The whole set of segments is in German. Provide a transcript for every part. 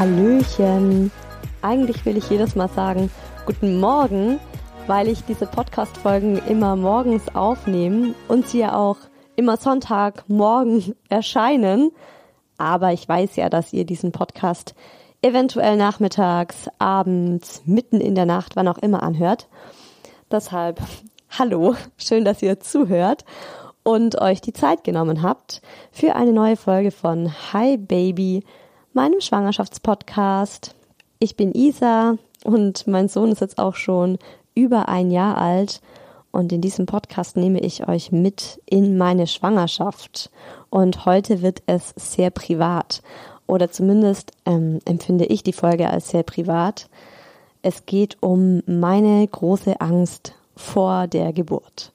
Hallöchen. Eigentlich will ich jedes Mal sagen, guten Morgen, weil ich diese Podcast-Folgen immer morgens aufnehme und sie ja auch immer Sonntagmorgen erscheinen. Aber ich weiß ja, dass ihr diesen Podcast eventuell nachmittags, abends, mitten in der Nacht, wann auch immer anhört. Deshalb, hallo, schön, dass ihr zuhört und euch die Zeit genommen habt für eine neue Folge von Hi Baby, meinem Schwangerschaftspodcast. Ich bin Isa und mein Sohn ist jetzt auch schon über ein Jahr alt und in diesem Podcast nehme ich euch mit in meine Schwangerschaft. Und heute wird es sehr privat oder zumindest ähm, empfinde ich die Folge als sehr privat. Es geht um meine große Angst vor der Geburt.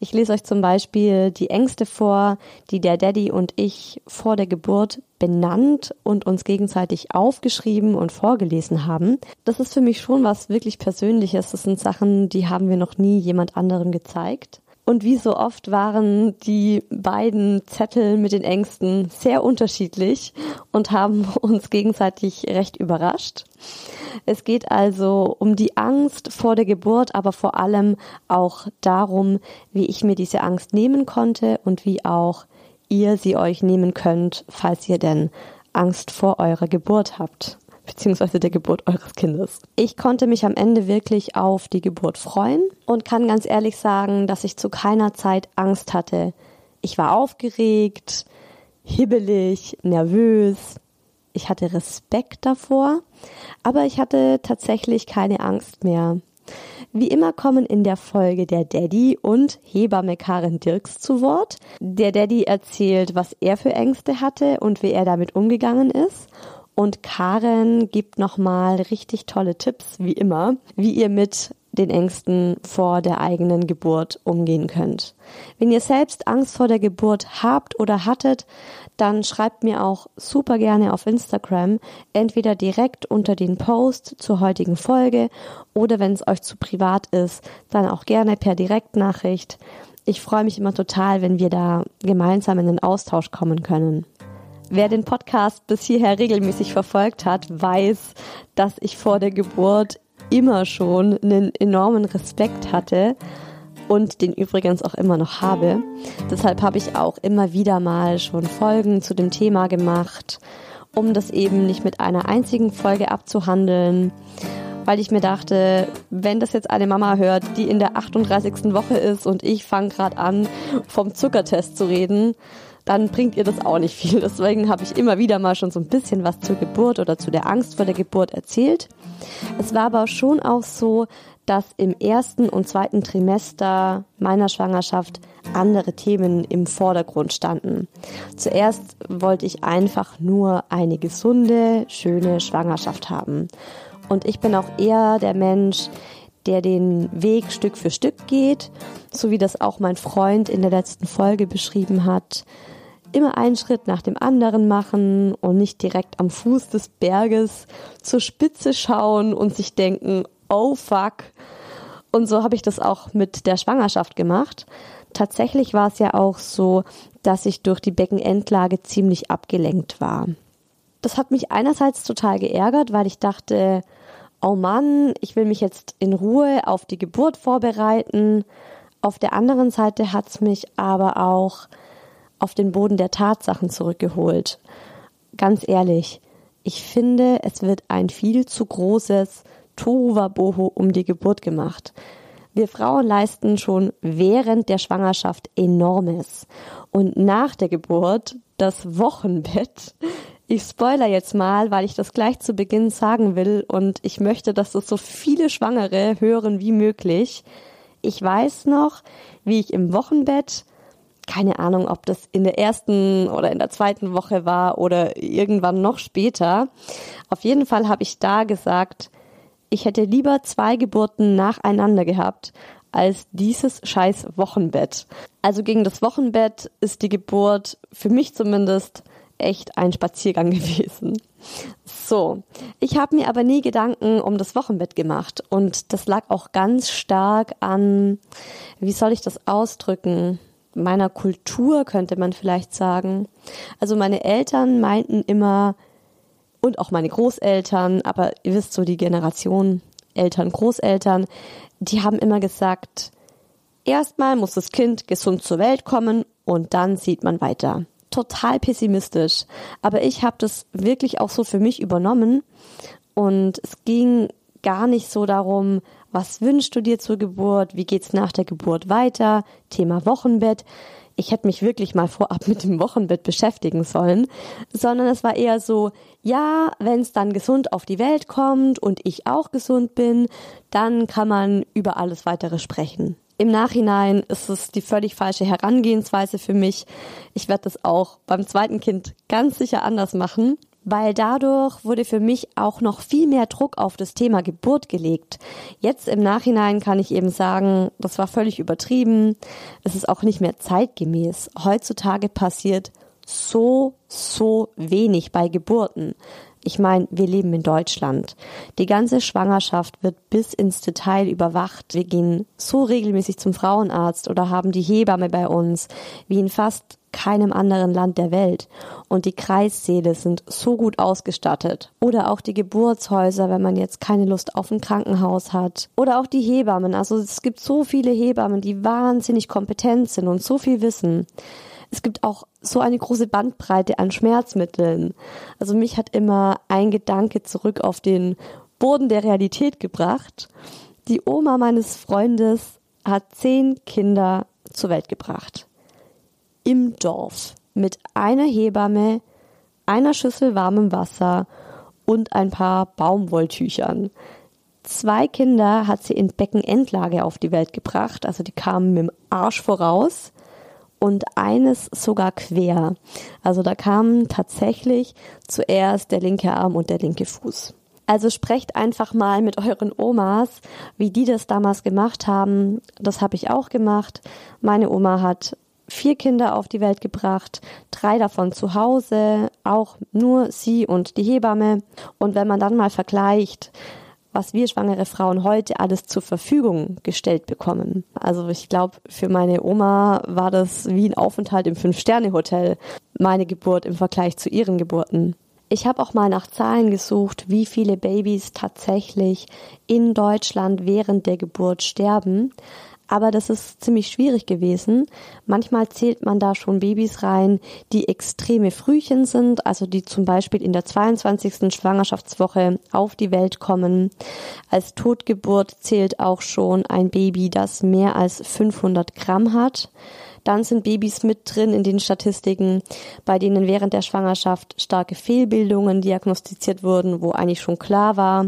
Ich lese euch zum Beispiel die Ängste vor, die der Daddy und ich vor der Geburt benannt und uns gegenseitig aufgeschrieben und vorgelesen haben. Das ist für mich schon was wirklich Persönliches. Das sind Sachen, die haben wir noch nie jemand anderem gezeigt. Und wie so oft waren die beiden Zettel mit den Ängsten sehr unterschiedlich und haben uns gegenseitig recht überrascht. Es geht also um die Angst vor der Geburt, aber vor allem auch darum, wie ich mir diese Angst nehmen konnte und wie auch ihr sie euch nehmen könnt, falls ihr denn Angst vor eurer Geburt habt beziehungsweise der Geburt eures Kindes. Ich konnte mich am Ende wirklich auf die Geburt freuen und kann ganz ehrlich sagen, dass ich zu keiner Zeit Angst hatte. Ich war aufgeregt, hibbelig, nervös, ich hatte Respekt davor, aber ich hatte tatsächlich keine Angst mehr. Wie immer kommen in der Folge der Daddy und Hebamme Karen Dirks zu Wort. Der Daddy erzählt, was er für Ängste hatte und wie er damit umgegangen ist. Und Karen gibt nochmal richtig tolle Tipps, wie immer, wie ihr mit den Ängsten vor der eigenen Geburt umgehen könnt. Wenn ihr selbst Angst vor der Geburt habt oder hattet, dann schreibt mir auch super gerne auf Instagram, entweder direkt unter den Post zur heutigen Folge oder wenn es euch zu privat ist, dann auch gerne per Direktnachricht. Ich freue mich immer total, wenn wir da gemeinsam in den Austausch kommen können. Wer den Podcast bis hierher regelmäßig verfolgt hat, weiß, dass ich vor der Geburt immer schon einen enormen Respekt hatte und den übrigens auch immer noch habe. Deshalb habe ich auch immer wieder mal schon Folgen zu dem Thema gemacht, um das eben nicht mit einer einzigen Folge abzuhandeln. weil ich mir dachte, wenn das jetzt eine Mama hört, die in der 38. Woche ist und ich fange gerade an, vom Zuckertest zu reden, dann bringt ihr das auch nicht viel. Deswegen habe ich immer wieder mal schon so ein bisschen was zur Geburt oder zu der Angst vor der Geburt erzählt. Es war aber schon auch so, dass im ersten und zweiten Trimester meiner Schwangerschaft andere Themen im Vordergrund standen. Zuerst wollte ich einfach nur eine gesunde, schöne Schwangerschaft haben. Und ich bin auch eher der Mensch, der den Weg Stück für Stück geht, so wie das auch mein Freund in der letzten Folge beschrieben hat. Immer einen Schritt nach dem anderen machen und nicht direkt am Fuß des Berges zur Spitze schauen und sich denken, oh fuck. Und so habe ich das auch mit der Schwangerschaft gemacht. Tatsächlich war es ja auch so, dass ich durch die Beckenendlage ziemlich abgelenkt war. Das hat mich einerseits total geärgert, weil ich dachte, oh Mann, ich will mich jetzt in Ruhe auf die Geburt vorbereiten. Auf der anderen Seite hat es mich aber auch auf den Boden der Tatsachen zurückgeholt. Ganz ehrlich, ich finde, es wird ein viel zu großes Tohuwabohu um die Geburt gemacht. Wir Frauen leisten schon während der Schwangerschaft enormes. Und nach der Geburt das Wochenbett. Ich spoiler jetzt mal, weil ich das gleich zu Beginn sagen will und ich möchte, dass das so viele Schwangere hören wie möglich. Ich weiß noch, wie ich im Wochenbett keine Ahnung, ob das in der ersten oder in der zweiten Woche war oder irgendwann noch später. Auf jeden Fall habe ich da gesagt, ich hätte lieber zwei Geburten nacheinander gehabt als dieses scheiß Wochenbett. Also gegen das Wochenbett ist die Geburt für mich zumindest echt ein Spaziergang gewesen. So, ich habe mir aber nie Gedanken um das Wochenbett gemacht und das lag auch ganz stark an, wie soll ich das ausdrücken? Meiner Kultur könnte man vielleicht sagen. Also meine Eltern meinten immer, und auch meine Großeltern, aber ihr wisst so die Generation Eltern, Großeltern, die haben immer gesagt, erstmal muss das Kind gesund zur Welt kommen und dann sieht man weiter. Total pessimistisch, aber ich habe das wirklich auch so für mich übernommen und es ging gar nicht so darum, was wünschst du dir zur Geburt, wie geht's nach der Geburt weiter, Thema Wochenbett ich hätte mich wirklich mal vorab mit dem Wochenbett beschäftigen sollen, sondern es war eher so, ja, wenn es dann gesund auf die Welt kommt und ich auch gesund bin, dann kann man über alles weitere sprechen. Im Nachhinein ist es die völlig falsche Herangehensweise für mich. Ich werde das auch beim zweiten Kind ganz sicher anders machen weil dadurch wurde für mich auch noch viel mehr Druck auf das Thema Geburt gelegt. Jetzt im Nachhinein kann ich eben sagen, das war völlig übertrieben. Es ist auch nicht mehr zeitgemäß. Heutzutage passiert so, so wenig bei Geburten. Ich meine, wir leben in Deutschland. Die ganze Schwangerschaft wird bis ins Detail überwacht. Wir gehen so regelmäßig zum Frauenarzt oder haben die Hebamme bei uns, wie in fast keinem anderen Land der Welt. Und die Kreissäle sind so gut ausgestattet. Oder auch die Geburtshäuser, wenn man jetzt keine Lust auf ein Krankenhaus hat. Oder auch die Hebammen. Also es gibt so viele Hebammen, die wahnsinnig kompetent sind und so viel wissen. Es gibt auch so eine große Bandbreite an Schmerzmitteln. Also mich hat immer ein Gedanke zurück auf den Boden der Realität gebracht. Die Oma meines Freundes hat zehn Kinder zur Welt gebracht im Dorf mit einer Hebamme, einer Schüssel warmem Wasser und ein paar Baumwolltüchern. Zwei Kinder hat sie in Beckenendlage auf die Welt gebracht, also die kamen mit dem Arsch voraus und eines sogar quer. Also da kamen tatsächlich zuerst der linke Arm und der linke Fuß. Also sprecht einfach mal mit euren Omas, wie die das damals gemacht haben. Das habe ich auch gemacht. Meine Oma hat vier Kinder auf die Welt gebracht, drei davon zu Hause, auch nur sie und die Hebamme. Und wenn man dann mal vergleicht, was wir schwangere Frauen heute alles zur Verfügung gestellt bekommen. Also ich glaube, für meine Oma war das wie ein Aufenthalt im Fünf-Sterne-Hotel, meine Geburt im Vergleich zu ihren Geburten. Ich habe auch mal nach Zahlen gesucht, wie viele Babys tatsächlich in Deutschland während der Geburt sterben. Aber das ist ziemlich schwierig gewesen. Manchmal zählt man da schon Babys rein, die extreme Frühchen sind, also die zum Beispiel in der 22. Schwangerschaftswoche auf die Welt kommen. Als Totgeburt zählt auch schon ein Baby, das mehr als 500 Gramm hat. Dann sind Babys mit drin in den Statistiken, bei denen während der Schwangerschaft starke Fehlbildungen diagnostiziert wurden, wo eigentlich schon klar war,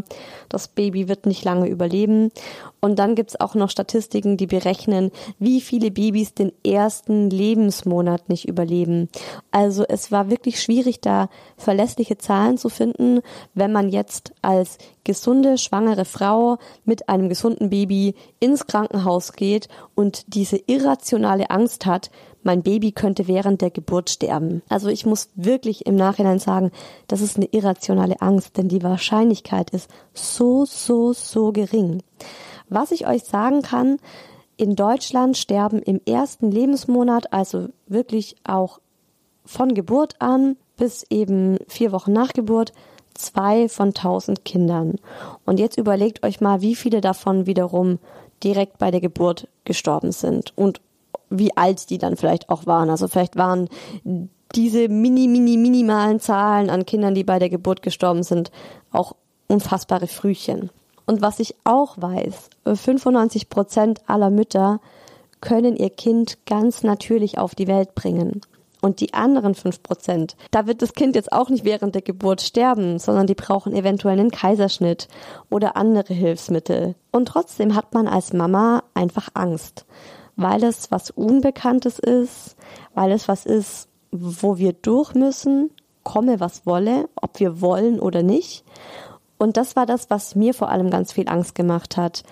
das Baby wird nicht lange überleben. Und dann gibt's auch noch Statistiken, die berechnen, wie viele Babys den ersten Lebensmonat nicht überleben. Also es war wirklich schwierig, da verlässliche Zahlen zu finden, wenn man jetzt als gesunde, schwangere Frau mit einem gesunden Baby ins Krankenhaus geht und diese irrationale Angst hat, mein Baby könnte während der Geburt sterben. Also ich muss wirklich im Nachhinein sagen, das ist eine irrationale Angst, denn die Wahrscheinlichkeit ist so, so, so gering. Was ich euch sagen kann, in Deutschland sterben im ersten Lebensmonat, also wirklich auch von Geburt an bis eben vier Wochen nach Geburt, zwei von tausend Kindern. Und jetzt überlegt euch mal, wie viele davon wiederum direkt bei der Geburt gestorben sind und wie alt die dann vielleicht auch waren. Also vielleicht waren diese mini, mini, minimalen Zahlen an Kindern, die bei der Geburt gestorben sind, auch unfassbare Frühchen. Und was ich auch weiß, 95 Prozent aller Mütter können ihr Kind ganz natürlich auf die Welt bringen. Und die anderen fünf Prozent, da wird das Kind jetzt auch nicht während der Geburt sterben, sondern die brauchen eventuell einen Kaiserschnitt oder andere Hilfsmittel. Und trotzdem hat man als Mama einfach Angst, weil es was Unbekanntes ist, weil es was ist, wo wir durch müssen, komme was wolle, ob wir wollen oder nicht. Und das war das, was mir vor allem ganz viel Angst gemacht hat.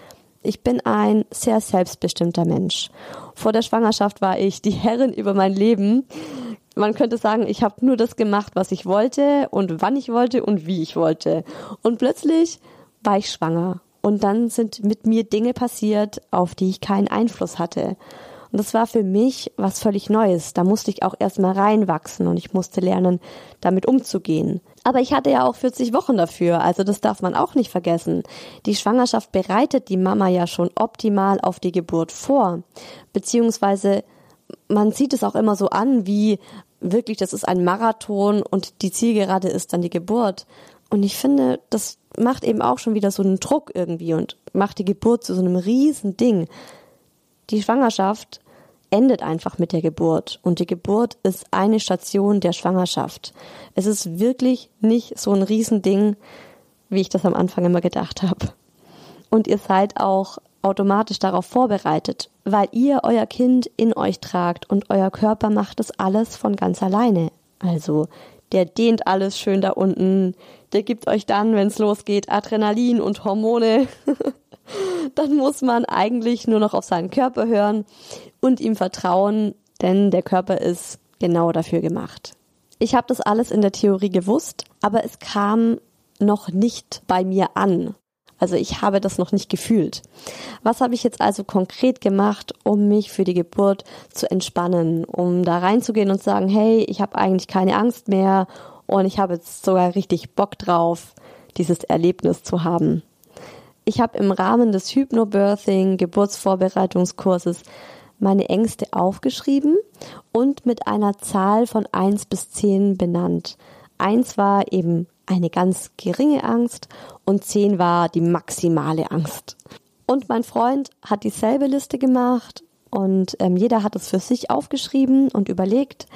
Ich bin ein sehr selbstbestimmter Mensch. Vor der Schwangerschaft war ich die Herrin über mein Leben. Man könnte sagen, ich habe nur das gemacht, was ich wollte und wann ich wollte und wie ich wollte. Und plötzlich war ich schwanger. Und dann sind mit mir Dinge passiert, auf die ich keinen Einfluss hatte. Und das war für mich was völlig Neues. Da musste ich auch erstmal reinwachsen und ich musste lernen, damit umzugehen. Aber ich hatte ja auch 40 Wochen dafür, also das darf man auch nicht vergessen. Die Schwangerschaft bereitet die Mama ja schon optimal auf die Geburt vor. Beziehungsweise man sieht es auch immer so an, wie wirklich, das ist ein Marathon und die Zielgerade ist dann die Geburt. Und ich finde, das macht eben auch schon wieder so einen Druck irgendwie und macht die Geburt zu so einem riesen Ding die Schwangerschaft endet einfach mit der Geburt und die Geburt ist eine Station der Schwangerschaft. Es ist wirklich nicht so ein Riesending, wie ich das am Anfang immer gedacht habe. Und ihr seid auch automatisch darauf vorbereitet, weil ihr euer Kind in euch tragt und euer Körper macht es alles von ganz alleine. Also der dehnt alles schön da unten, der gibt euch dann, wenn es losgeht, Adrenalin und Hormone. dann muss man eigentlich nur noch auf seinen Körper hören und ihm vertrauen, denn der Körper ist genau dafür gemacht. Ich habe das alles in der Theorie gewusst, aber es kam noch nicht bei mir an. Also ich habe das noch nicht gefühlt. Was habe ich jetzt also konkret gemacht, um mich für die Geburt zu entspannen, um da reinzugehen und zu sagen, hey, ich habe eigentlich keine Angst mehr und ich habe jetzt sogar richtig Bock drauf, dieses Erlebnis zu haben. Ich habe im Rahmen des Hypnobirthing Geburtsvorbereitungskurses meine Ängste aufgeschrieben und mit einer Zahl von eins bis zehn benannt. Eins war eben eine ganz geringe Angst und zehn war die maximale Angst. Und mein Freund hat dieselbe Liste gemacht und ähm, jeder hat es für sich aufgeschrieben und überlegt.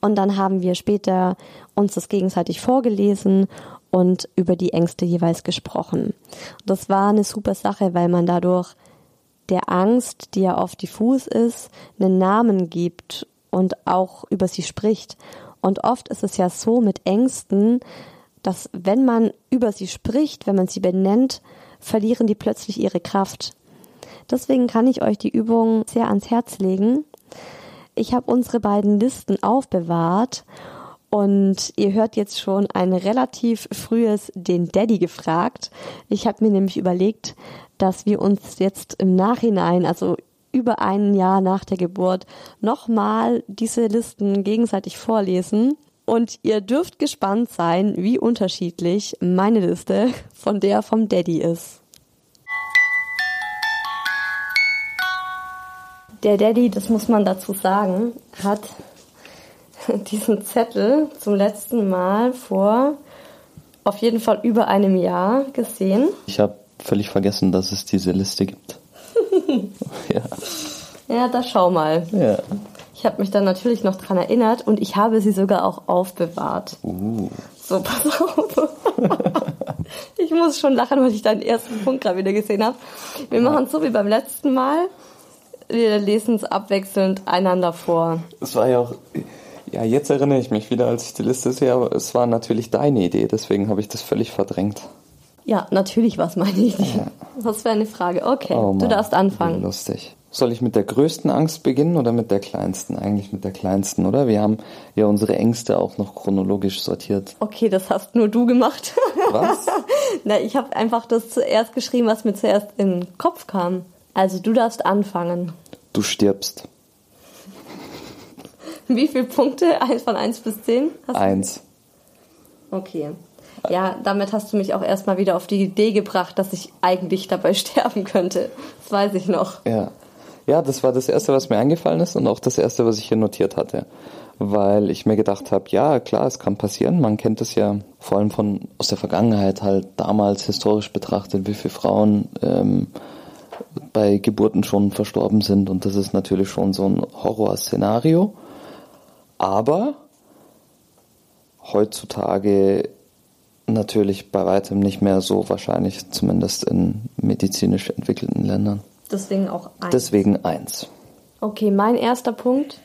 Und dann haben wir später uns das gegenseitig vorgelesen und über die Ängste jeweils gesprochen. Das war eine super Sache, weil man dadurch der Angst, die ja oft diffus ist, einen Namen gibt und auch über sie spricht. Und oft ist es ja so mit Ängsten, dass wenn man über sie spricht, wenn man sie benennt, verlieren die plötzlich ihre Kraft. Deswegen kann ich euch die Übung sehr ans Herz legen. Ich habe unsere beiden Listen aufbewahrt und ihr hört jetzt schon ein relativ frühes den Daddy gefragt. Ich habe mir nämlich überlegt, dass wir uns jetzt im Nachhinein, also über ein Jahr nach der Geburt, nochmal diese Listen gegenseitig vorlesen. Und ihr dürft gespannt sein, wie unterschiedlich meine Liste von der vom Daddy ist. Der Daddy, das muss man dazu sagen, hat diesen Zettel zum letzten Mal vor auf jeden Fall über einem Jahr gesehen. Ich habe völlig vergessen, dass es diese Liste gibt. ja. Ja, da schau mal. Ja. Ich habe mich dann natürlich noch dran erinnert und ich habe sie sogar auch aufbewahrt. Uh. So, pass auf. ich muss schon lachen, weil ich deinen ersten Punkt gerade wieder gesehen habe. Wir machen es so wie beim letzten Mal. Wir lesen es abwechselnd einander vor. Es war ja auch, ja, jetzt erinnere ich mich wieder, als ich die Liste sehe, aber es war natürlich deine Idee, deswegen habe ich das völlig verdrängt. Ja, natürlich war es meine Idee. Ja. Was für eine Frage. Okay, oh Mann, du darfst anfangen. Lustig. Soll ich mit der größten Angst beginnen oder mit der kleinsten? Eigentlich mit der kleinsten, oder? Wir haben ja unsere Ängste auch noch chronologisch sortiert. Okay, das hast nur du gemacht. Was? Na, ich habe einfach das zuerst geschrieben, was mir zuerst in den Kopf kam. Also du darfst anfangen. Du stirbst. Wie viele Punkte? Eins von 1 bis 10? Eins. Okay. Ja, damit hast du mich auch erstmal wieder auf die Idee gebracht, dass ich eigentlich dabei sterben könnte. Das weiß ich noch. Ja. Ja, das war das Erste, was mir eingefallen ist und auch das Erste, was ich hier notiert hatte. Weil ich mir gedacht habe, ja, klar, es kann passieren. Man kennt es ja vor allem von aus der Vergangenheit halt damals historisch betrachtet, wie viele Frauen ähm, bei Geburten schon verstorben sind. Und das ist natürlich schon so ein Horrorszenario. Aber heutzutage natürlich bei weitem nicht mehr so wahrscheinlich, zumindest in medizinisch entwickelten Ländern. Deswegen auch eins. Deswegen eins. Okay, mein erster Punkt.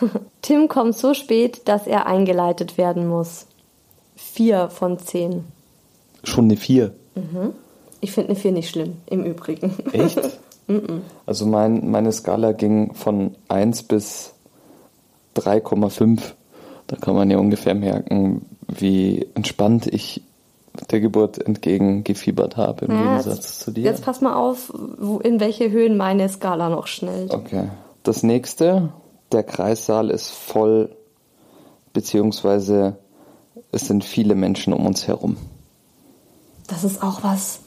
Tim kommt so spät, dass er eingeleitet werden muss. Vier von zehn. Schon eine vier? Mhm. Ich finde eine vier nicht schlimm, im Übrigen. Echt? also mein, meine Skala ging von eins bis 3,5. Da kann man ja ungefähr merken, wie entspannt ich der Geburt entgegengefiebert habe im ja, Gegensatz jetzt, zu dir. Jetzt pass mal auf, wo, in welche Höhen meine Skala noch schnellt. Okay. Das nächste, der Kreissaal ist voll, beziehungsweise es sind viele Menschen um uns herum. Das ist auch was,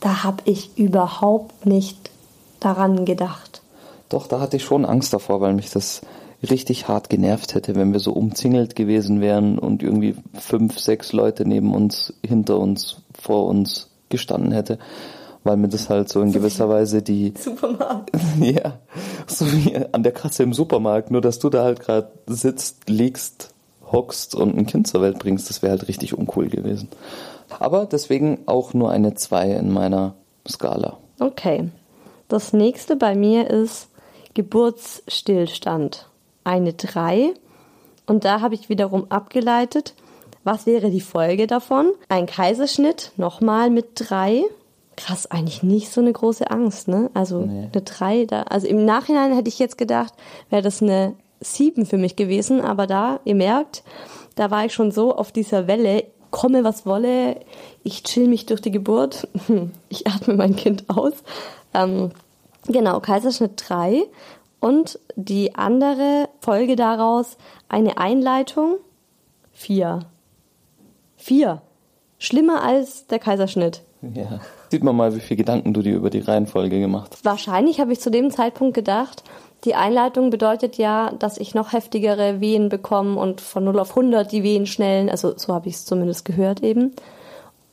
da habe ich überhaupt nicht daran gedacht. Doch, da hatte ich schon Angst davor, weil mich das richtig hart genervt hätte, wenn wir so umzingelt gewesen wären und irgendwie fünf, sechs Leute neben uns, hinter uns, vor uns gestanden hätte, weil mir das halt so in gewisser Weise die Supermarkt. ja, so wie an der Kasse im Supermarkt, nur dass du da halt gerade sitzt, liegst, hockst und ein Kind zur Welt bringst, das wäre halt richtig uncool gewesen. Aber deswegen auch nur eine 2 in meiner Skala. Okay. Das nächste bei mir ist Geburtsstillstand eine 3. Und da habe ich wiederum abgeleitet, was wäre die Folge davon? Ein Kaiserschnitt, nochmal mit 3. Krass, eigentlich nicht so eine große Angst, ne? Also nee. eine 3 da. Also im Nachhinein hätte ich jetzt gedacht, wäre das eine 7 für mich gewesen, aber da, ihr merkt, da war ich schon so auf dieser Welle, komme was wolle, ich chill mich durch die Geburt, ich atme mein Kind aus. Ähm, genau, Kaiserschnitt 3 und die andere Folge daraus eine Einleitung. Vier. Vier. Schlimmer als der Kaiserschnitt. Ja. Sieht man mal, wie viele Gedanken du dir über die Reihenfolge gemacht hast. Wahrscheinlich habe ich zu dem Zeitpunkt gedacht, die Einleitung bedeutet ja, dass ich noch heftigere Wehen bekomme und von 0 auf 100 die Wehen schnellen. Also so habe ich es zumindest gehört eben.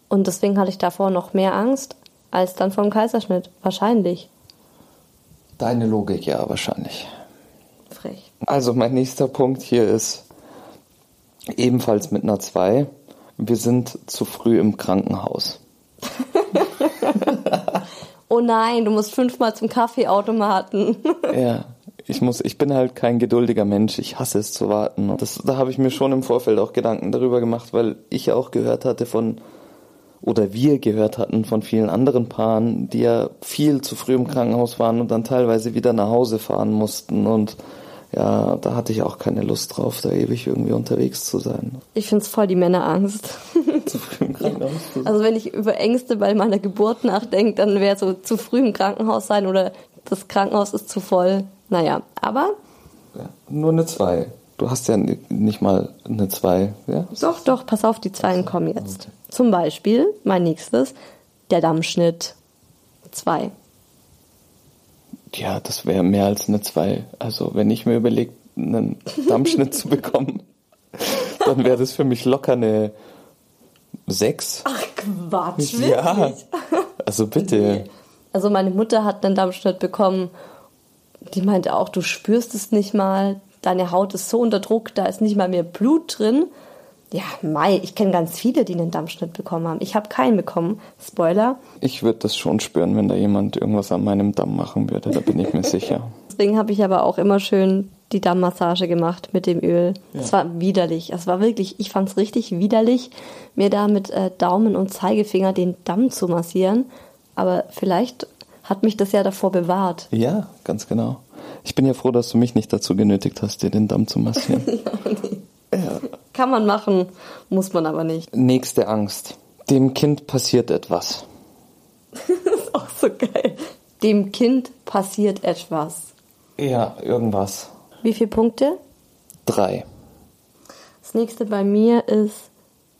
Und deswegen hatte ich davor noch mehr Angst als dann vom Kaiserschnitt. Wahrscheinlich. Deine Logik, ja, wahrscheinlich. Frech. Also mein nächster Punkt hier ist ebenfalls mit einer 2. Wir sind zu früh im Krankenhaus. oh nein, du musst fünfmal zum Kaffeeautomaten. ja, ich muss, ich bin halt kein geduldiger Mensch. Ich hasse es zu warten. Das, da habe ich mir schon im Vorfeld auch Gedanken darüber gemacht, weil ich auch gehört hatte von oder wir gehört hatten von vielen anderen Paaren, die ja viel zu früh im Krankenhaus waren und dann teilweise wieder nach Hause fahren mussten und ja, da hatte ich auch keine Lust drauf, da ewig irgendwie unterwegs zu sein. Ich finde es voll die Männerangst. zu früh im Krankenhaus. Also wenn ich über Ängste bei meiner Geburt nachdenke, dann wäre so zu früh im Krankenhaus sein oder das Krankenhaus ist zu voll. Naja, aber. Ja, nur eine 2. Du hast ja nicht mal eine 2, ja? Doch, doch, pass auf, die Zweien kommen jetzt. Zum Beispiel, mein nächstes, der Dammschnitt 2. Ja, das wäre mehr als eine 2. Also wenn ich mir überlege, einen Dammschnitt zu bekommen, dann wäre das für mich locker eine 6. Ach Quatsch, wirklich? Ja, also bitte. Also meine Mutter hat einen Dammschnitt bekommen. Die meinte auch, du spürst es nicht mal. Deine Haut ist so unter Druck, da ist nicht mal mehr Blut drin. Ja, Mai, ich kenne ganz viele, die einen Dammschnitt bekommen haben. Ich habe keinen bekommen. Spoiler. Ich würde das schon spüren, wenn da jemand irgendwas an meinem Damm machen würde, da bin ich mir sicher. Deswegen habe ich aber auch immer schön die Dammmassage gemacht mit dem Öl. Es war widerlich. Es war wirklich, ich fand es richtig widerlich, mir da mit äh, Daumen und Zeigefinger den Damm zu massieren. Aber vielleicht hat mich das ja davor bewahrt. Ja, ganz genau. Ich bin ja froh, dass du mich nicht dazu genötigt hast, dir den Damm zu massieren. Kann man machen, muss man aber nicht. Nächste Angst. Dem Kind passiert etwas. Das ist auch so geil. Dem Kind passiert etwas. Ja, irgendwas. Wie viele Punkte? Drei. Das nächste bei mir ist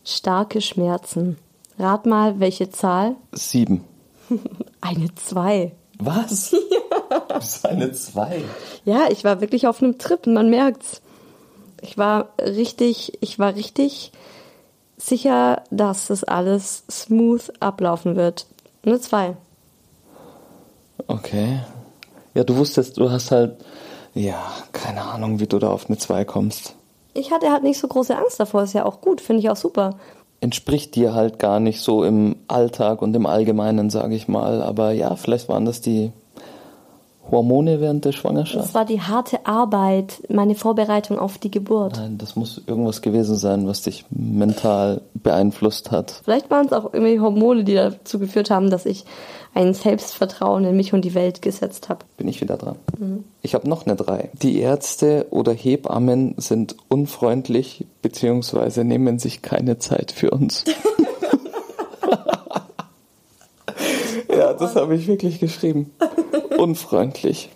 starke Schmerzen. Rat mal, welche Zahl? Sieben. Eine 2. Was? Ja. Das ist eine Zwei. Ja, ich war wirklich auf einem Trip, man merkt's. Ich war richtig, ich war richtig sicher, dass das alles smooth ablaufen wird. Eine 2. Okay. Ja, du wusstest, du hast halt, ja, keine Ahnung, wie du da auf eine Zwei kommst. Ich hatte halt nicht so große Angst davor, ist ja auch gut, finde ich auch super. Entspricht dir halt gar nicht so im Alltag und im Allgemeinen, sage ich mal. Aber ja, vielleicht waren das die Hormone während der Schwangerschaft. Das war die harte Arbeit, meine Vorbereitung auf die Geburt. Nein, das muss irgendwas gewesen sein, was dich mental beeinflusst hat. Vielleicht waren es auch irgendwie Hormone, die dazu geführt haben, dass ich ein Selbstvertrauen in mich und die Welt gesetzt habe. Bin ich wieder dran. Ich habe noch eine drei. Die Ärzte oder Hebammen sind unfreundlich bzw. nehmen sich keine Zeit für uns. ja, das habe ich wirklich geschrieben. Unfreundlich.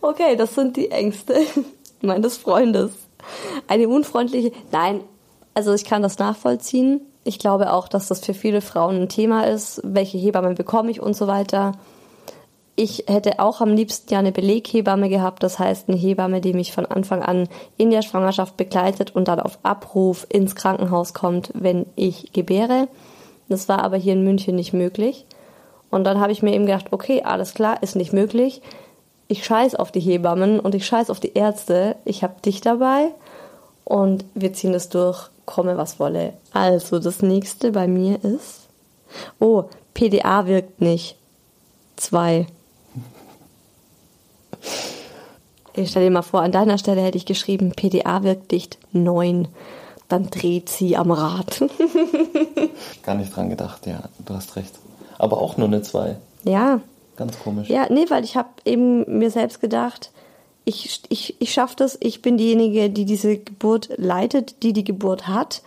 Okay, das sind die Ängste meines Freundes. Eine unfreundliche. Nein, also ich kann das nachvollziehen. Ich glaube auch, dass das für viele Frauen ein Thema ist. Welche Hebamme bekomme ich und so weiter. Ich hätte auch am liebsten ja eine Beleghebamme gehabt, das heißt eine Hebamme, die mich von Anfang an in der Schwangerschaft begleitet und dann auf Abruf ins Krankenhaus kommt, wenn ich gebäre. Das war aber hier in München nicht möglich. Und dann habe ich mir eben gedacht, okay, alles klar, ist nicht möglich. Ich scheiß auf die Hebammen und ich scheiß auf die Ärzte. Ich habe dich dabei und wir ziehen es durch, komme was wolle. Also, das nächste bei mir ist. Oh, PDA wirkt nicht. Zwei. Ich stell dir mal vor, an deiner Stelle hätte ich geschrieben, PDA wirkt dicht neun. Dann dreht sie am Rad. Gar nicht dran gedacht, ja, du hast recht. Aber auch nur eine zwei. ja, Ganz komisch. Ja, nee, weil ich habe eben mir selbst gedacht, ich, ich, ich schaffe das, ich bin diejenige, die diese Geburt leitet, die die Geburt hat.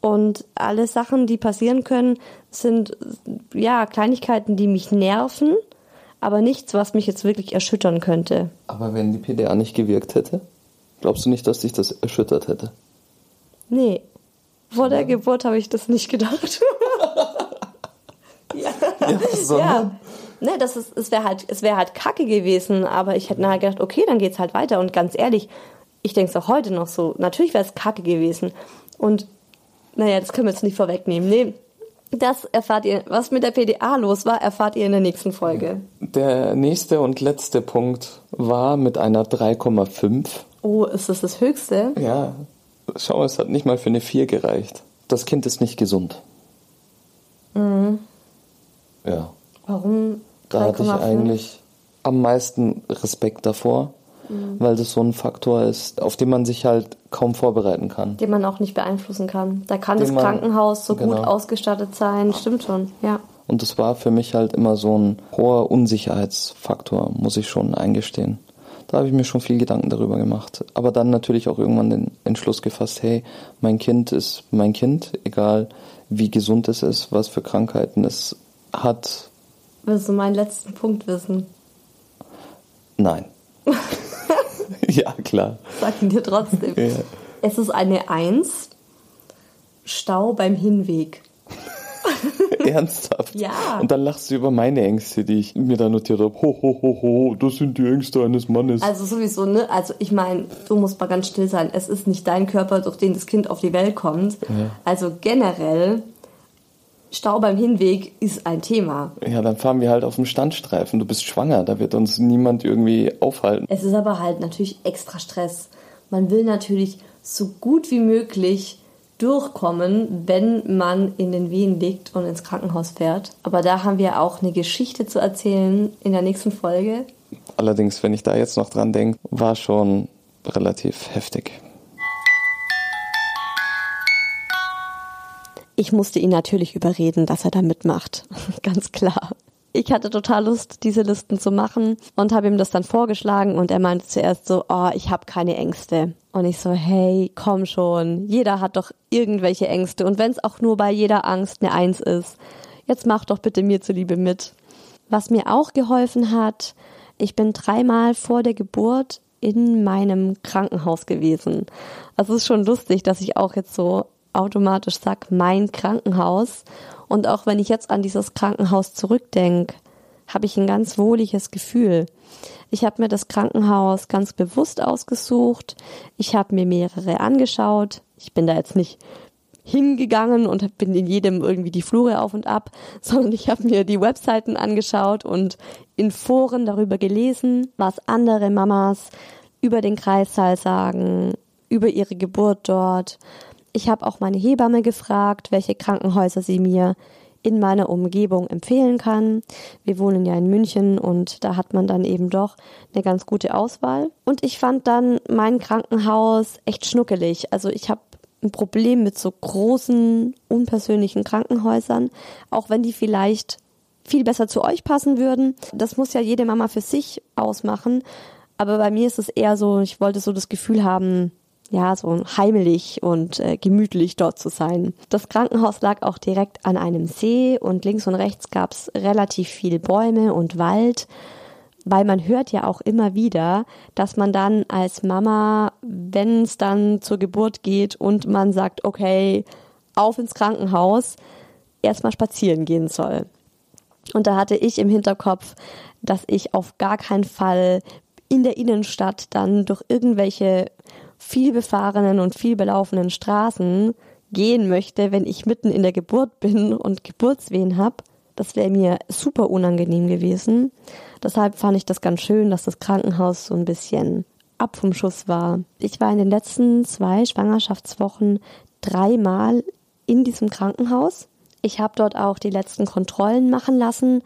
Und alle Sachen, die passieren können, sind ja Kleinigkeiten, die mich nerven, aber nichts, was mich jetzt wirklich erschüttern könnte. Aber wenn die PDA nicht gewirkt hätte, glaubst du nicht, dass dich das erschüttert hätte? Nee, vor der Geburt habe ich das nicht gedacht. ja. Ja, Ja. Ne, das ist, es wäre halt, es wäre halt kacke gewesen, aber ich hätte nachher gedacht, okay, dann geht's halt weiter. Und ganz ehrlich, ich denke es auch heute noch so. Natürlich wäre es kacke gewesen. Und naja, das können wir jetzt nicht vorwegnehmen. Nee, das erfahrt ihr, was mit der PDA los war, erfahrt ihr in der nächsten Folge. Der nächste und letzte Punkt war mit einer 3,5. Oh, ist das das Höchste? Ja, schau, es hat nicht mal für eine 4 gereicht. Das Kind ist nicht gesund. Ja, Warum da hatte ich 3,5? eigentlich am meisten Respekt davor, weil das so ein Faktor ist, auf den man sich halt kaum vorbereiten kann. Den man auch nicht beeinflussen kann. Da kann Den das man- Krankenhaus so gut genau. ausgestattet sein. Stimmt schon, ja. Und das war für mich halt immer so ein hoher Unsicherheitsfaktor, muss ich schon eingestehen. Da habe ich mir schon viel Gedanken darüber gemacht. Aber dann natürlich auch irgendwann den Entschluss gefasst, hey, mein Kind ist mein Kind, egal wie gesund es ist, was für Krankheiten es hat. Willst du meinen letzten Punkt wissen? Nein. ja, klar. Sag ihn dir trotzdem. Ja. Es ist eine Eins. Stau beim Hinweg. Ernsthaft. Ja. Und dann lachst du über meine Ängste, die ich mir da notiert habe. Ho, ho, ho, ho, das sind die Ängste eines Mannes. Also sowieso, ne? Also ich meine, du musst mal ganz still sein. Es ist nicht dein Körper, durch den das Kind auf die Welt kommt. Also generell, Stau beim Hinweg ist ein Thema. Ja, dann fahren wir halt auf dem Standstreifen. Du bist schwanger, da wird uns niemand irgendwie aufhalten. Es ist aber halt natürlich extra Stress. Man will natürlich so gut wie möglich durchkommen, wenn man in den Wehen liegt und ins Krankenhaus fährt. Aber da haben wir auch eine Geschichte zu erzählen in der nächsten Folge. Allerdings, wenn ich da jetzt noch dran denke, war schon relativ heftig. Ich musste ihn natürlich überreden, dass er da mitmacht. Ganz klar. Ich hatte total Lust, diese Listen zu machen und habe ihm das dann vorgeschlagen und er meinte zuerst so, oh, ich habe keine Ängste. Und ich so, hey, komm schon, jeder hat doch irgendwelche Ängste und wenn es auch nur bei jeder Angst eine Eins ist, jetzt mach doch bitte mir zuliebe mit. Was mir auch geholfen hat, ich bin dreimal vor der Geburt in meinem Krankenhaus gewesen. Also es ist schon lustig, dass ich auch jetzt so automatisch sag, mein Krankenhaus. Und auch wenn ich jetzt an dieses Krankenhaus zurückdenke, habe ich ein ganz wohliges Gefühl. Ich habe mir das Krankenhaus ganz bewusst ausgesucht. Ich habe mir mehrere angeschaut. Ich bin da jetzt nicht hingegangen und bin in jedem irgendwie die Flure auf und ab, sondern ich habe mir die Webseiten angeschaut und in Foren darüber gelesen, was andere Mamas über den Kreissaal sagen, über ihre Geburt dort, ich habe auch meine Hebamme gefragt, welche Krankenhäuser sie mir in meiner Umgebung empfehlen kann. Wir wohnen ja in München und da hat man dann eben doch eine ganz gute Auswahl. Und ich fand dann mein Krankenhaus echt schnuckelig. Also ich habe ein Problem mit so großen, unpersönlichen Krankenhäusern, auch wenn die vielleicht viel besser zu euch passen würden. Das muss ja jede Mama für sich ausmachen. Aber bei mir ist es eher so, ich wollte so das Gefühl haben, ja, so heimelig und äh, gemütlich dort zu sein. Das Krankenhaus lag auch direkt an einem See und links und rechts gab's relativ viel Bäume und Wald, weil man hört ja auch immer wieder, dass man dann als Mama, wenn es dann zur Geburt geht und man sagt, okay, auf ins Krankenhaus, erstmal spazieren gehen soll. Und da hatte ich im Hinterkopf, dass ich auf gar keinen Fall in der Innenstadt dann durch irgendwelche viel befahrenen und viel belaufenen Straßen gehen möchte, wenn ich mitten in der Geburt bin und Geburtswehen habe. Das wäre mir super unangenehm gewesen. Deshalb fand ich das ganz schön, dass das Krankenhaus so ein bisschen ab vom Schuss war. Ich war in den letzten zwei Schwangerschaftswochen dreimal in diesem Krankenhaus. Ich habe dort auch die letzten Kontrollen machen lassen,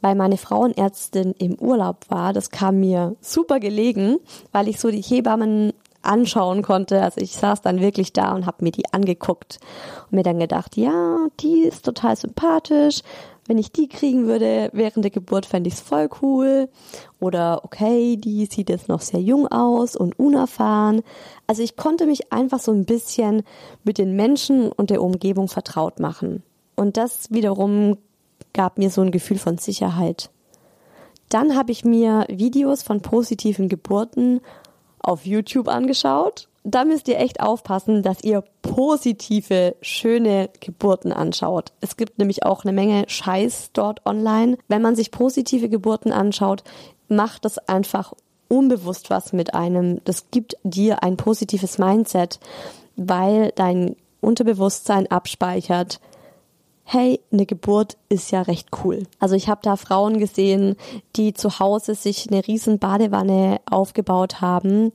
weil meine Frauenärztin im Urlaub war. Das kam mir super gelegen, weil ich so die Hebammen anschauen konnte. Also ich saß dann wirklich da und habe mir die angeguckt und mir dann gedacht, ja, die ist total sympathisch. Wenn ich die kriegen würde während der Geburt, fände ich es voll cool. Oder okay, die sieht jetzt noch sehr jung aus und unerfahren. Also ich konnte mich einfach so ein bisschen mit den Menschen und der Umgebung vertraut machen. Und das wiederum gab mir so ein Gefühl von Sicherheit. Dann habe ich mir Videos von positiven Geburten auf YouTube angeschaut. Da müsst ihr echt aufpassen, dass ihr positive, schöne Geburten anschaut. Es gibt nämlich auch eine Menge Scheiß dort online. Wenn man sich positive Geburten anschaut, macht das einfach unbewusst was mit einem. Das gibt dir ein positives Mindset, weil dein Unterbewusstsein abspeichert, hey, eine Geburt ist ja recht cool. Also ich habe da Frauen gesehen, die zu Hause sich eine riesen Badewanne aufgebaut haben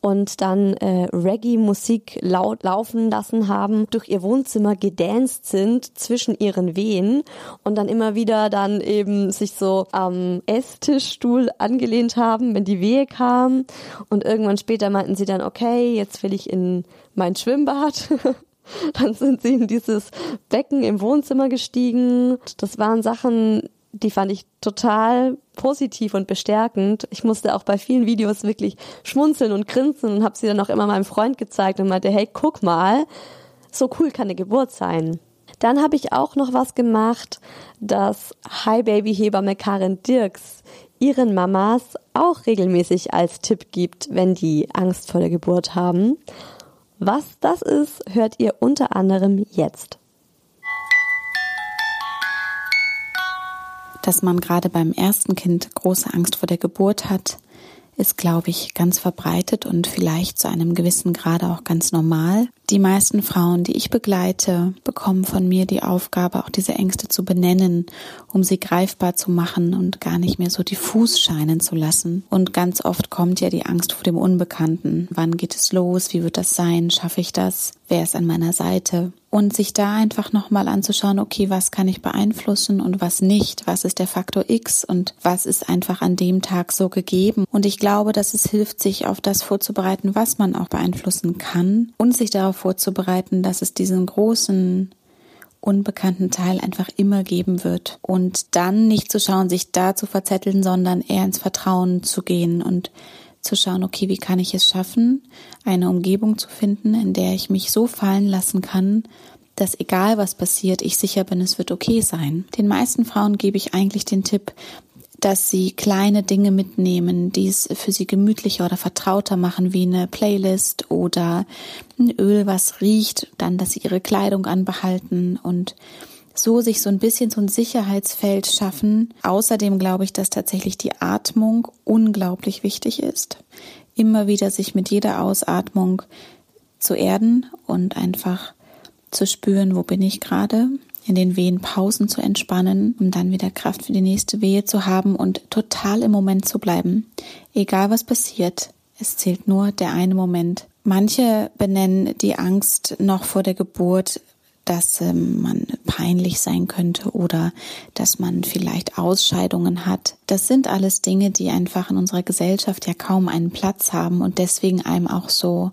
und dann äh, Reggae-Musik laut laufen lassen haben, durch ihr Wohnzimmer gedanced sind zwischen ihren Wehen und dann immer wieder dann eben sich so am Esstischstuhl angelehnt haben, wenn die Wehe kam und irgendwann später meinten sie dann, okay, jetzt will ich in mein Schwimmbad. Dann sind sie in dieses Becken im Wohnzimmer gestiegen. Das waren Sachen, die fand ich total positiv und bestärkend. Ich musste auch bei vielen Videos wirklich schmunzeln und grinsen und habe sie dann auch immer meinem Freund gezeigt und meinte, hey, guck mal, so cool kann eine Geburt sein. Dann habe ich auch noch was gemacht, dass Hi Baby Hebamme Karin Dirks ihren Mamas auch regelmäßig als Tipp gibt, wenn die Angst vor der Geburt haben. Was das ist, hört ihr unter anderem jetzt. Dass man gerade beim ersten Kind große Angst vor der Geburt hat, ist, glaube ich, ganz verbreitet und vielleicht zu einem gewissen Grade auch ganz normal. Die meisten Frauen, die ich begleite, bekommen von mir die Aufgabe, auch diese Ängste zu benennen, um sie greifbar zu machen und gar nicht mehr so diffus scheinen zu lassen. Und ganz oft kommt ja die Angst vor dem Unbekannten. Wann geht es los? Wie wird das sein? Schaffe ich das? Wer ist an meiner Seite? Und sich da einfach nochmal anzuschauen, okay, was kann ich beeinflussen und was nicht? Was ist der Faktor X und was ist einfach an dem Tag so gegeben? Und ich glaube, dass es hilft, sich auf das vorzubereiten, was man auch beeinflussen kann und sich darauf vorzubereiten, dass es diesen großen unbekannten Teil einfach immer geben wird. Und dann nicht zu schauen, sich da zu verzetteln, sondern eher ins Vertrauen zu gehen und zu schauen, okay, wie kann ich es schaffen, eine Umgebung zu finden, in der ich mich so fallen lassen kann, dass egal was passiert, ich sicher bin, es wird okay sein. Den meisten Frauen gebe ich eigentlich den Tipp, dass sie kleine Dinge mitnehmen, die es für sie gemütlicher oder vertrauter machen, wie eine Playlist oder ein Öl, was riecht, dann, dass sie ihre Kleidung anbehalten und so sich so ein bisschen so ein Sicherheitsfeld schaffen. Außerdem glaube ich, dass tatsächlich die Atmung unglaublich wichtig ist. Immer wieder sich mit jeder Ausatmung zu erden und einfach zu spüren, wo bin ich gerade, in den Wehen Pausen zu entspannen, um dann wieder Kraft für die nächste Wehe zu haben und total im Moment zu bleiben. Egal was passiert, es zählt nur der eine Moment. Manche benennen die Angst noch vor der Geburt, dass ähm, man peinlich sein könnte oder dass man vielleicht Ausscheidungen hat. Das sind alles Dinge, die einfach in unserer Gesellschaft ja kaum einen Platz haben und deswegen einem auch so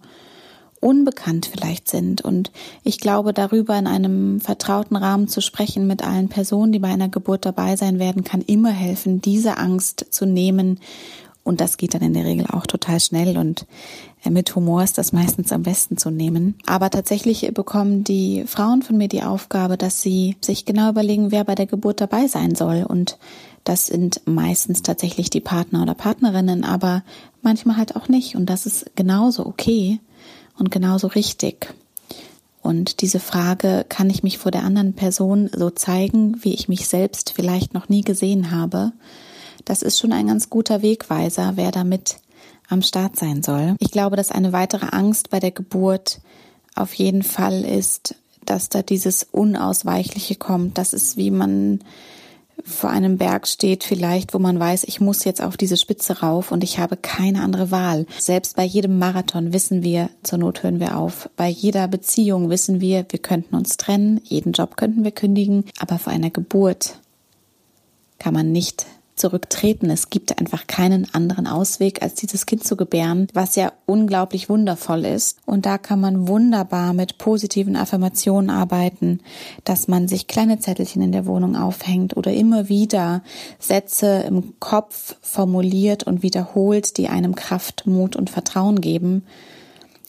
unbekannt vielleicht sind. Und ich glaube, darüber in einem vertrauten Rahmen zu sprechen mit allen Personen, die bei einer Geburt dabei sein werden, kann immer helfen, diese Angst zu nehmen. Und das geht dann in der Regel auch total schnell und äh, mit Humor ist das meistens am besten zu nehmen. Aber tatsächlich bekommen die Frauen von mir die Aufgabe, dass sie sich genau überlegen, wer bei der Geburt dabei sein soll. Und das sind meistens tatsächlich die Partner oder Partnerinnen, aber manchmal halt auch nicht. Und das ist genauso okay und genauso richtig. Und diese Frage, kann ich mich vor der anderen Person so zeigen, wie ich mich selbst vielleicht noch nie gesehen habe, das ist schon ein ganz guter Wegweiser, wer damit am Start sein soll. Ich glaube, dass eine weitere Angst bei der Geburt auf jeden Fall ist, dass da dieses Unausweichliche kommt. Das ist, wie man vor einem Berg steht vielleicht, wo man weiß, ich muss jetzt auf diese Spitze rauf und ich habe keine andere Wahl. Selbst bei jedem Marathon wissen wir, zur Not hören wir auf. Bei jeder Beziehung wissen wir, wir könnten uns trennen, jeden Job könnten wir kündigen, aber vor einer Geburt kann man nicht zurücktreten. Es gibt einfach keinen anderen Ausweg, als dieses Kind zu gebären, was ja unglaublich wundervoll ist. Und da kann man wunderbar mit positiven Affirmationen arbeiten, dass man sich kleine Zettelchen in der Wohnung aufhängt oder immer wieder Sätze im Kopf formuliert und wiederholt, die einem Kraft, Mut und Vertrauen geben.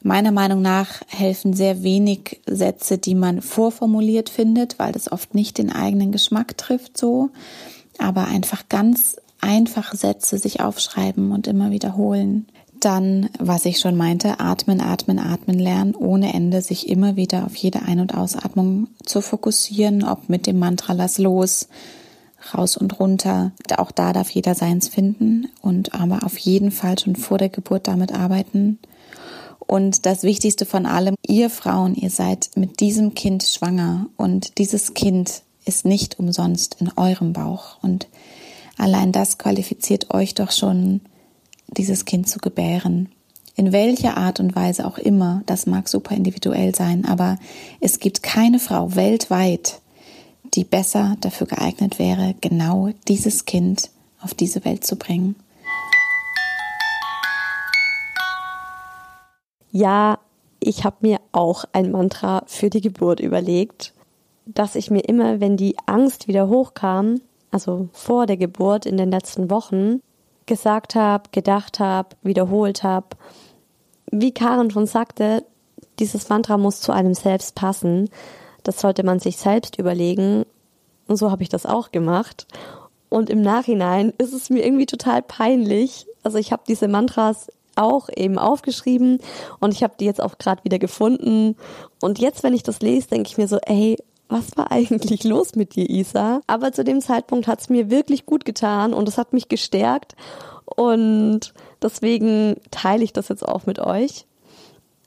Meiner Meinung nach helfen sehr wenig Sätze, die man vorformuliert findet, weil das oft nicht den eigenen Geschmack trifft so aber einfach ganz einfache Sätze sich aufschreiben und immer wiederholen. Dann, was ich schon meinte, atmen, atmen, atmen lernen, ohne Ende sich immer wieder auf jede Ein- und Ausatmung zu fokussieren, ob mit dem Mantra Lass los, raus und runter. Auch da darf jeder seins finden und aber auf jeden Fall schon vor der Geburt damit arbeiten. Und das Wichtigste von allem, ihr Frauen, ihr seid mit diesem Kind schwanger und dieses Kind ist nicht umsonst in eurem Bauch. Und allein das qualifiziert euch doch schon, dieses Kind zu gebären. In welcher Art und Weise auch immer, das mag super individuell sein, aber es gibt keine Frau weltweit, die besser dafür geeignet wäre, genau dieses Kind auf diese Welt zu bringen. Ja, ich habe mir auch ein Mantra für die Geburt überlegt dass ich mir immer, wenn die Angst wieder hochkam, also vor der Geburt in den letzten Wochen, gesagt habe, gedacht habe, wiederholt habe, wie Karen schon sagte, dieses Mantra muss zu einem selbst passen. Das sollte man sich selbst überlegen. Und so habe ich das auch gemacht. Und im Nachhinein ist es mir irgendwie total peinlich. Also ich habe diese Mantras auch eben aufgeschrieben und ich habe die jetzt auch gerade wieder gefunden. Und jetzt, wenn ich das lese, denke ich mir so, ey, was war eigentlich los mit dir, Isa? Aber zu dem Zeitpunkt hat es mir wirklich gut getan und es hat mich gestärkt und deswegen teile ich das jetzt auch mit euch.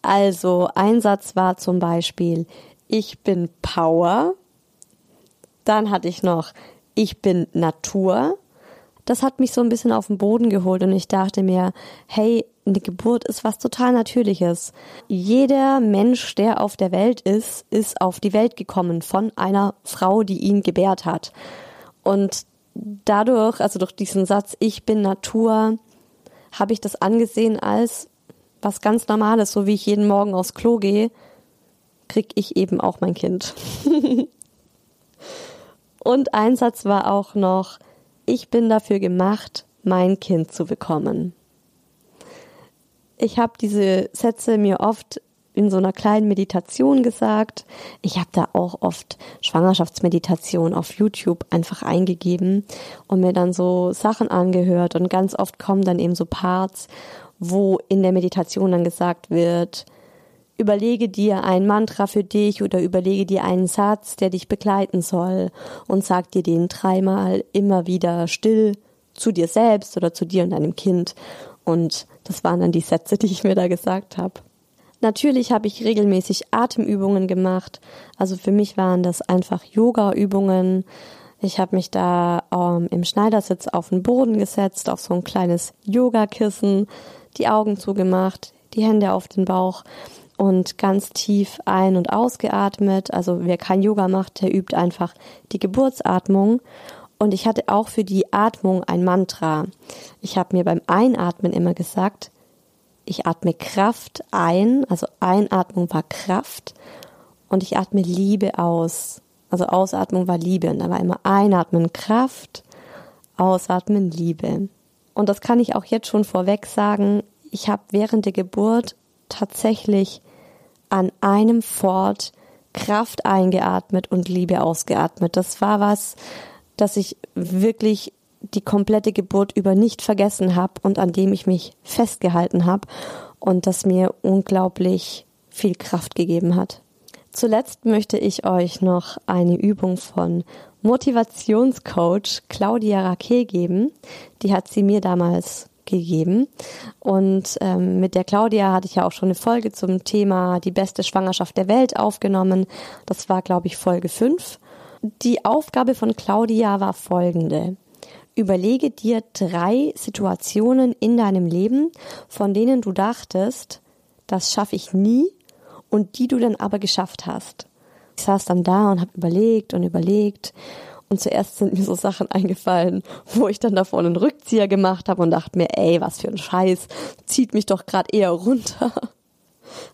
Also ein Satz war zum Beispiel, ich bin Power. Dann hatte ich noch, ich bin Natur. Das hat mich so ein bisschen auf den Boden geholt und ich dachte mir, hey, eine Geburt ist was total Natürliches. Jeder Mensch, der auf der Welt ist, ist auf die Welt gekommen von einer Frau, die ihn gebärt hat. Und dadurch, also durch diesen Satz, ich bin Natur, habe ich das angesehen als was ganz Normales, so wie ich jeden Morgen aufs Klo gehe, krieg ich eben auch mein Kind. Und ein Satz war auch noch, ich bin dafür gemacht, mein Kind zu bekommen. Ich habe diese Sätze mir oft in so einer kleinen Meditation gesagt. Ich habe da auch oft Schwangerschaftsmeditation auf YouTube einfach eingegeben und mir dann so Sachen angehört und ganz oft kommen dann eben so Parts, wo in der Meditation dann gesagt wird, überlege dir ein Mantra für dich oder überlege dir einen Satz, der dich begleiten soll und sag dir den dreimal immer wieder still zu dir selbst oder zu dir und deinem Kind. Und das waren dann die Sätze, die ich mir da gesagt habe. Natürlich habe ich regelmäßig Atemübungen gemacht. Also für mich waren das einfach Yoga-Übungen. Ich habe mich da ähm, im Schneidersitz auf den Boden gesetzt, auf so ein kleines Yogakissen, die Augen zugemacht, die Hände auf den Bauch und ganz tief ein- und ausgeatmet. Also wer kein Yoga macht, der übt einfach die Geburtsatmung. Und ich hatte auch für die Atmung ein Mantra. Ich habe mir beim Einatmen immer gesagt, ich atme Kraft ein, also Einatmung war Kraft und ich atme Liebe aus. Also Ausatmung war Liebe und da war immer Einatmen Kraft, Ausatmen Liebe. Und das kann ich auch jetzt schon vorweg sagen, ich habe während der Geburt tatsächlich an einem Fort Kraft eingeatmet und Liebe ausgeatmet. Das war was, dass ich wirklich die komplette Geburt über nicht vergessen habe und an dem ich mich festgehalten habe und das mir unglaublich viel Kraft gegeben hat. Zuletzt möchte ich euch noch eine Übung von Motivationscoach Claudia Raquet geben. Die hat sie mir damals gegeben. Und ähm, mit der Claudia hatte ich ja auch schon eine Folge zum Thema die beste Schwangerschaft der Welt aufgenommen. Das war, glaube ich, Folge 5. Die Aufgabe von Claudia war folgende. Überlege dir drei Situationen in deinem Leben, von denen du dachtest, das schaffe ich nie und die du dann aber geschafft hast. Ich saß dann da und habe überlegt und überlegt und zuerst sind mir so Sachen eingefallen, wo ich dann davor einen Rückzieher gemacht habe und dachte mir, ey, was für ein Scheiß, zieht mich doch gerade eher runter.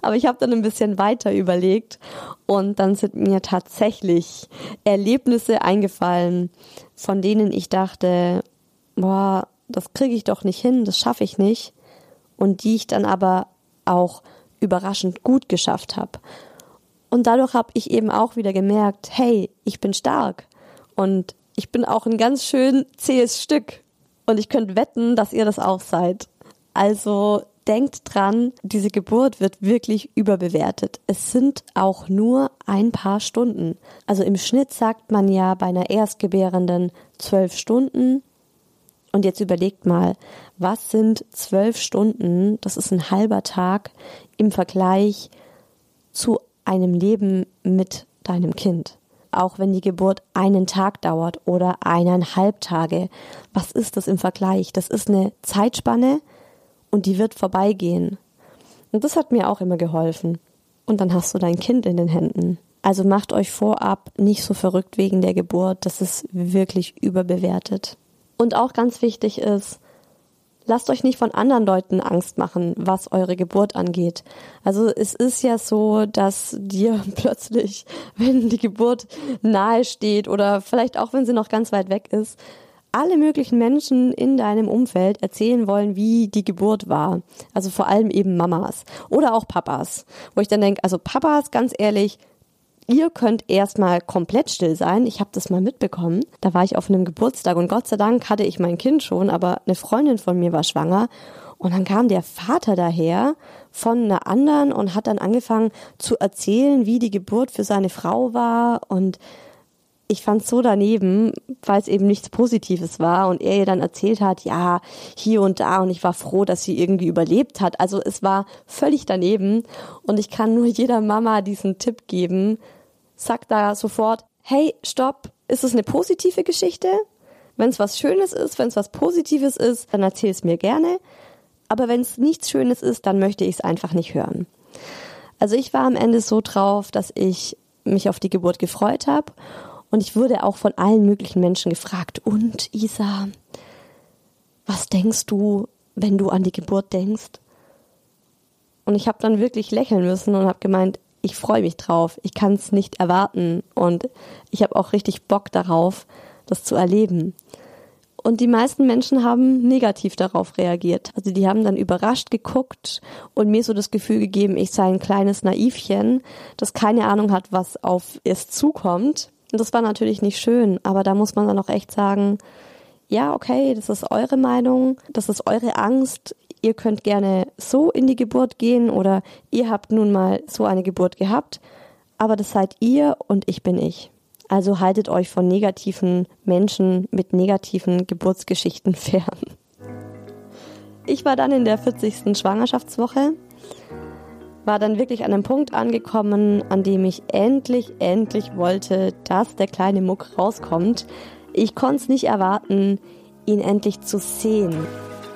Aber ich habe dann ein bisschen weiter überlegt und dann sind mir tatsächlich Erlebnisse eingefallen, von denen ich dachte, boah, das kriege ich doch nicht hin, das schaffe ich nicht und die ich dann aber auch überraschend gut geschafft habe. Und dadurch habe ich eben auch wieder gemerkt, hey, ich bin stark und ich bin auch ein ganz schön zähes Stück und ich könnte wetten, dass ihr das auch seid. Also denkt dran, diese Geburt wird wirklich überbewertet. Es sind auch nur ein paar Stunden. Also im Schnitt sagt man ja bei einer Erstgebärenden zwölf Stunden. Und jetzt überlegt mal, was sind zwölf Stunden? Das ist ein halber Tag im Vergleich zu einem Leben mit deinem Kind. Auch wenn die Geburt einen Tag dauert oder eineinhalb Tage. Was ist das im Vergleich? Das ist eine Zeitspanne, und die wird vorbeigehen. Und das hat mir auch immer geholfen. Und dann hast du dein Kind in den Händen. Also macht euch vorab nicht so verrückt wegen der Geburt, das ist wirklich überbewertet. Und auch ganz wichtig ist, lasst euch nicht von anderen Leuten Angst machen, was eure Geburt angeht. Also es ist ja so, dass dir plötzlich, wenn die Geburt nahe steht oder vielleicht auch wenn sie noch ganz weit weg ist, alle möglichen Menschen in deinem Umfeld erzählen wollen, wie die Geburt war. Also vor allem eben Mamas oder auch Papas. Wo ich dann denke, also Papas, ganz ehrlich, ihr könnt erstmal komplett still sein. Ich habe das mal mitbekommen. Da war ich auf einem Geburtstag und Gott sei Dank hatte ich mein Kind schon, aber eine Freundin von mir war schwanger Und dann kam der Vater daher von einer anderen und hat dann angefangen zu erzählen, wie die Geburt für seine Frau war und ich fand so daneben, weil es eben nichts Positives war und er ihr dann erzählt hat, ja, hier und da und ich war froh, dass sie irgendwie überlebt hat. Also es war völlig daneben und ich kann nur jeder Mama diesen Tipp geben, sag da sofort, hey, stopp, ist es eine positive Geschichte? Wenn es was Schönes ist, wenn es was Positives ist, dann erzähl es mir gerne. Aber wenn es nichts Schönes ist, dann möchte ich es einfach nicht hören. Also ich war am Ende so drauf, dass ich mich auf die Geburt gefreut habe und ich wurde auch von allen möglichen Menschen gefragt, und Isa, was denkst du, wenn du an die Geburt denkst? Und ich habe dann wirklich lächeln müssen und habe gemeint, ich freue mich drauf, ich kann es nicht erwarten und ich habe auch richtig Bock darauf, das zu erleben. Und die meisten Menschen haben negativ darauf reagiert. Also die haben dann überrascht geguckt und mir so das Gefühl gegeben, ich sei ein kleines Naivchen, das keine Ahnung hat, was auf es zukommt. Und das war natürlich nicht schön, aber da muss man dann auch echt sagen, ja, okay, das ist eure Meinung, das ist eure Angst. Ihr könnt gerne so in die Geburt gehen oder ihr habt nun mal so eine Geburt gehabt, aber das seid ihr und ich bin ich. Also haltet euch von negativen Menschen mit negativen Geburtsgeschichten fern. Ich war dann in der 40. Schwangerschaftswoche war dann wirklich an einem Punkt angekommen, an dem ich endlich, endlich wollte, dass der kleine Muck rauskommt. Ich konnte es nicht erwarten, ihn endlich zu sehen,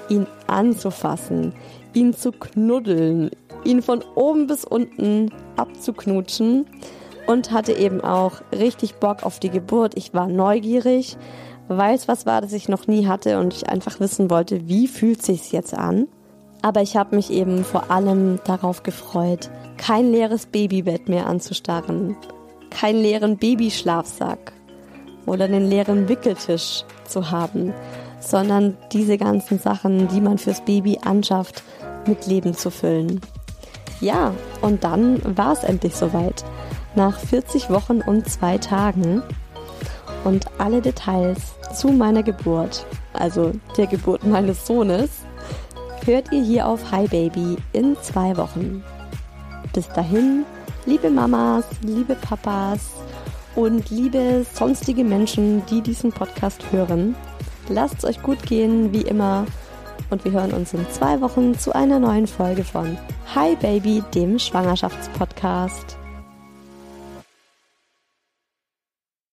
ihn anzufassen, ihn zu knuddeln, ihn von oben bis unten abzuknutschen und hatte eben auch richtig Bock auf die Geburt. Ich war neugierig, weil es was war, das ich noch nie hatte und ich einfach wissen wollte, wie fühlt sich's jetzt an? Aber ich habe mich eben vor allem darauf gefreut, kein leeres Babybett mehr anzustarren, keinen leeren Babyschlafsack oder einen leeren Wickeltisch zu haben, sondern diese ganzen Sachen, die man fürs Baby anschafft, mit Leben zu füllen. Ja, und dann war es endlich soweit. Nach 40 Wochen und zwei Tagen und alle Details zu meiner Geburt, also der Geburt meines Sohnes, hört ihr hier auf Hi Baby in zwei Wochen. Bis dahin, liebe Mamas, liebe Papas und liebe sonstige Menschen, die diesen Podcast hören, lasst es euch gut gehen, wie immer. Und wir hören uns in zwei Wochen zu einer neuen Folge von Hi Baby, dem Schwangerschaftspodcast.